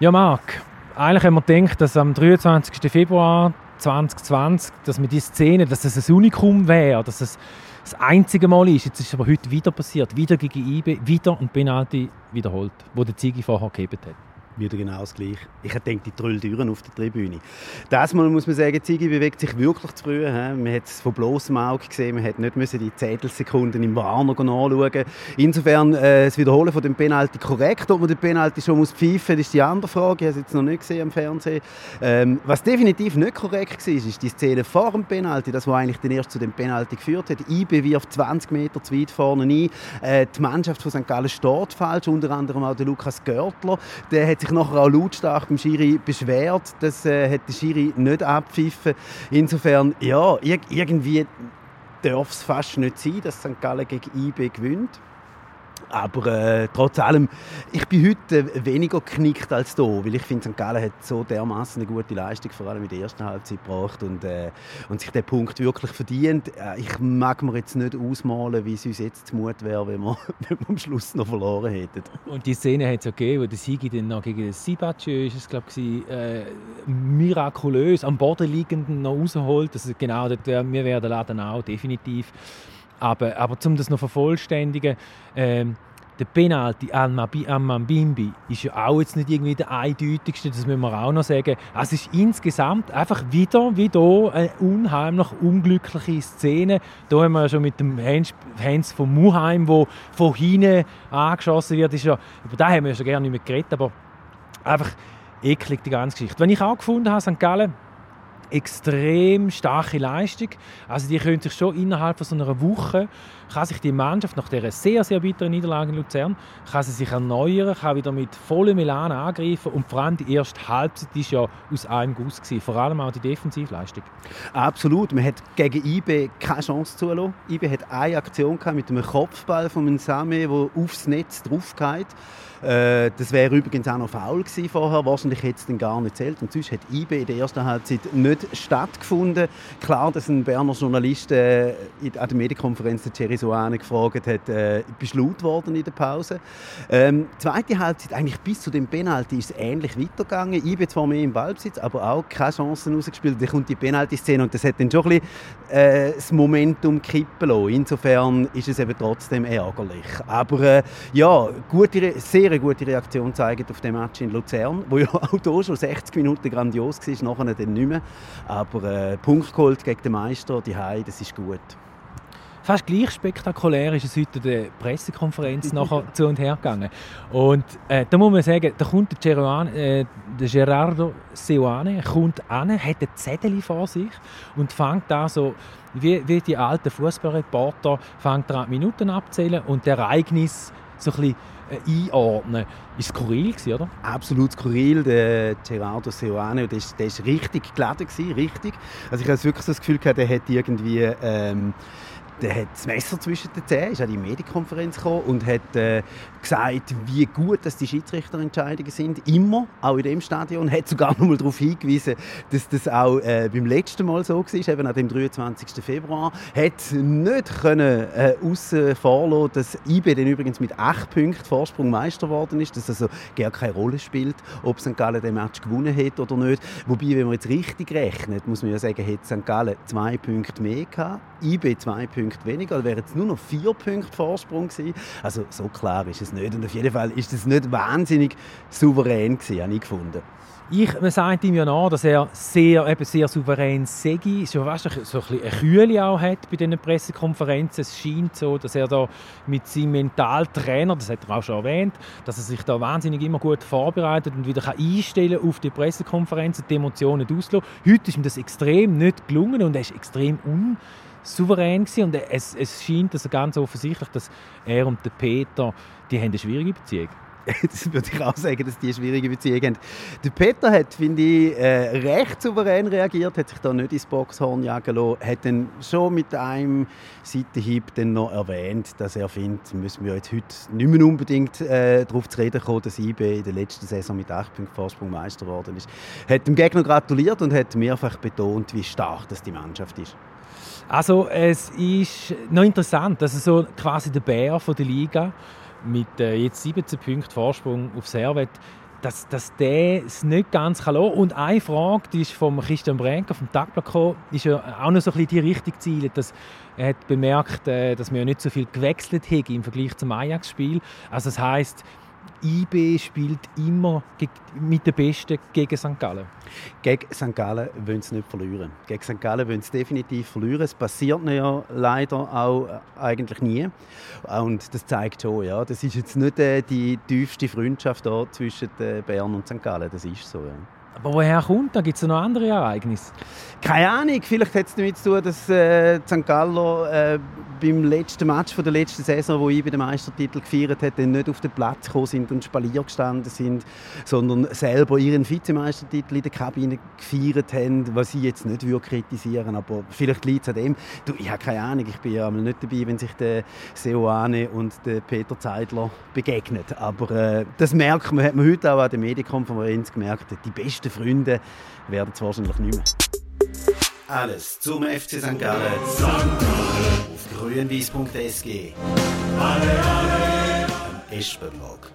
Ja, Marc, eigentlich haben wir gedacht, dass am 23. Februar 2020, dass wir die Szene, dass das ein Unikum wäre, dass es das einzige Mal ist. Jetzt ist es aber heute wieder passiert, wieder gegen IB, wieder ein Penalty wiederholt, wo der Zigi vorher gegeben hat wieder genau das Gleiche. Ich denke, die Trülldüren auf der Tribüne. Das Mal muss man sagen, Ziggy bewegt sich wirklich zu früh. Man hat es von bloßem Auge gesehen, man hat nicht müssen die Zehntelsekunden im Warner anschauen Insofern äh, das Wiederholen von dem Penalty korrekt. Ob man den Penalty schon muss pfeifen muss, ist die andere Frage. Ich habe es jetzt noch nicht gesehen am Fernsehen. Ähm, was definitiv nicht korrekt war, ist die Szene vor dem Penalty, das, was eigentlich den erst zu dem Penalty geführt hat. IB wirft 20 Meter zu weit vorne ein. Äh, die Mannschaft von St. Gallen steht falsch, unter anderem auch der Lukas Görtler. Der hat sich sich nachher auch lautstark beim Schiri beschwert. Das äh, hat der Schiri nicht abpfiffen. Insofern, ja, irgendwie darf es fast nicht sein, dass St. Gallen gegen IB gewinnt. Aber äh, trotz allem, ich bin heute weniger geknickt als da, weil ich finde, St. Gallen hat so dermaßen eine gute Leistung, vor allem in der ersten Halbzeit gebracht und, äh, und sich den Punkt wirklich verdient. Äh, ich mag mir jetzt nicht ausmalen, wie es uns jetzt zumut wäre, wenn wir, wenn wir am Schluss noch verloren hätten. Und die Szene hat es ja gegeben, wo der Sigi dann noch gegen den Sibaccio ist es, glaube ich, äh, mirakulös am Boden liegenden noch rausholt. Ist genau, dort, wir werden Laden auch definitiv aber, aber um das noch vervollständigen, ähm, der Penalty an Mambimbi ist ja auch jetzt nicht irgendwie der eindeutigste, das müssen wir auch noch sagen. Also es ist insgesamt einfach wieder wie hier eine unheimlich unglückliche Szene. Da haben wir ja schon mit dem Hans, von Muheim, der von hinten angeschossen wird, ist ja, über den haben wir ja schon gerne nicht mehr geredet, aber einfach eklig die ganze Geschichte. Wenn ich auch gefunden habe, St. Gallen, extrem starke Leistung. Also die können sich schon innerhalb von so einer Woche kann sich die Mannschaft nach dieser sehr, sehr bitteren Niederlage in Luzern kann sie sich erneuern, kann wieder mit vollem Elan angreifen und vor allem die erste Halbzeit war ja aus einem Guss gewesen, vor allem auch die Defensivleistung. Absolut, man hat gegen IB keine Chance zulassen. IB hat eine Aktion mit einem Kopfball von Same, der aufs Netz draufgeht. Äh, das wäre übrigens auch noch faul gewesen vorher. Wahrscheinlich hätte es dann gar nicht zählt. Und sonst hat IB in der ersten Halbzeit nicht stattgefunden. Klar, dass ein Berner Journalist äh, an der Medienkonferenz der Thierry Soane gefragt hat, äh, bist laut worden in der Pause. Ähm, zweite Halbzeit, eigentlich bis zu dem Penalty ist es ähnlich weitergegangen. IB zwar mehr im Ballbesitz, aber auch keine Chancen rausgespielt. Dann kommt die Penalty-Szene und das hat dann schon ein bisschen äh, das Momentum kippen lassen. Insofern ist es eben trotzdem ärgerlich. Aber äh, ja, gute, sehr gute Reaktion gezeigt auf dem Match in Luzern, wo ja auch hier schon 60 Minuten grandios war, nachher dann nicht mehr. Aber äh, Punkt geholt gegen den Meister, die Hai, das ist gut. Fast gleich spektakulär ist es heute der Pressekonferenz nachher zu und her gegangen. Und äh, da muss man sagen, da kommt der, Geruan, äh, der Gerardo Seuane kommt an, hat ein Zettel vor sich und fängt da so wie, wie die alten Fußballreporter fängt an Minuten abzählen und Ereignis so ein bisschen äh, einordnen. Ist skurril gewesen, oder? Absolut skurril. Der Gerardo Seoane, der ist, der ist richtig geladen gewesen, richtig. Also ich habe wirklich das Gefühl gehabt, der hat irgendwie ähm, der hat das Messer zwischen den Zähnen, ist an die Medienkonferenz gekommen und hat äh, gesagt, wie gut dass die Schiedsrichterentscheidungen sind. Immer, auch in dem Stadion. Hat sogar noch mal darauf hingewiesen, dass das auch äh, beim letzten Mal so war, eben an dem 23. Februar. Hat nicht können äh, aussen vorlassen, dass IB dann übrigens mit 8 Punkten Vorsprung Meister geworden ist, dass also gar keine Rolle spielt, ob St. Gallen den Match gewonnen hat oder nicht. Wobei, wenn man jetzt richtig rechnet, muss man ja sagen, hat St. Gallen zwei Punkte mehr gehabt, IB zwei Punkte weniger, also wären es nur noch vier Punkte Vorsprung gewesen. Also so klar ist es nicht. Und auf jeden Fall ist es nicht wahnsinnig souverän gewesen, habe ich gefunden. Ich, man sagt ihm ja nach, dass er sehr, eben sehr souverän sei, so, weißt, so ein eine Kühle auch hat bei diesen Pressekonferenzen. Es scheint so, dass er da mit seinem Mentaltrainer, das hat er auch schon erwähnt, dass er sich da wahnsinnig immer gut vorbereitet und wieder kann einstellen auf die Pressekonferenzen, die Emotionen auslassen. Heute ist ihm das extrem nicht gelungen und er ist extrem un souverän gewesen. und es, es scheint also ganz offensichtlich, dass er und der Peter, die haben eine schwierige Beziehung das würde ich auch sagen, dass die schwierige Beziehung haben. Der Peter hat, finde ich, äh, recht souverän reagiert, hat sich da nicht ins Boxhorn jagen lassen, hat dann schon mit einem Seitenhieb dann noch erwähnt, dass er findet, müssen wir jetzt heute nicht mehr unbedingt äh, darauf zu reden kommen, dass IB in der letzten Saison mit 8 Punkten Vorsprung Meister geworden ist. Hat dem Gegner gratuliert und hat mehrfach betont, wie stark das die Mannschaft ist. Also es ist noch interessant, dass so quasi der Bär von der Liga mit äh, jetzt 17 Punkten Vorsprung auf Servet dass, dass der es nicht ganz kann lassen. Und eine Frage, die ist von Christian Brenker vom Tagblatt gekommen, ist ja auch noch so ein bisschen die Richtung gezielt, dass er hat bemerkt, äh, dass wir nicht so viel gewechselt haben im Vergleich zum Ajax-Spiel. Also das heißt, IB spielt immer mit den Besten gegen St. Gallen. Gegen St. Gallen wollen sie nicht verlieren. Gegen St. Gallen wollen sie definitiv verlieren. Es passiert ja leider auch äh, eigentlich nie. Und das zeigt schon, ja, das ist jetzt nicht äh, die tiefste Freundschaft da zwischen äh, Bern und St. Gallen. Das ist so, ja. Aber woher kommt da? Gibt es noch andere Ereignisse? Keine Ahnung. Vielleicht hat es damit zu tun, dass äh, St. Gallo äh, beim letzten Match von der letzten Saison, wo ich bei dem Meistertitel gefeiert hat, nicht auf den Platz gekommen sind und Spalier gestanden sind, sondern selber ihren Vizemeistertitel in der Kabine gefeiert haben, was ich jetzt nicht würde kritisieren aber vielleicht liegt es an dem. Du, ich habe keine Ahnung, ich bin ja nicht dabei, wenn sich der Seoane und der Peter Zeidler begegnen. Aber äh, das merkt man, hat man heute auch an der Medienkonferenz gemerkt, die besten Freunde werden es wahrscheinlich nicht mehr. Alles zum FC St. Gallen. St. Gallen. Auf grünwies.sg. Alle, alle. Am Espenblog.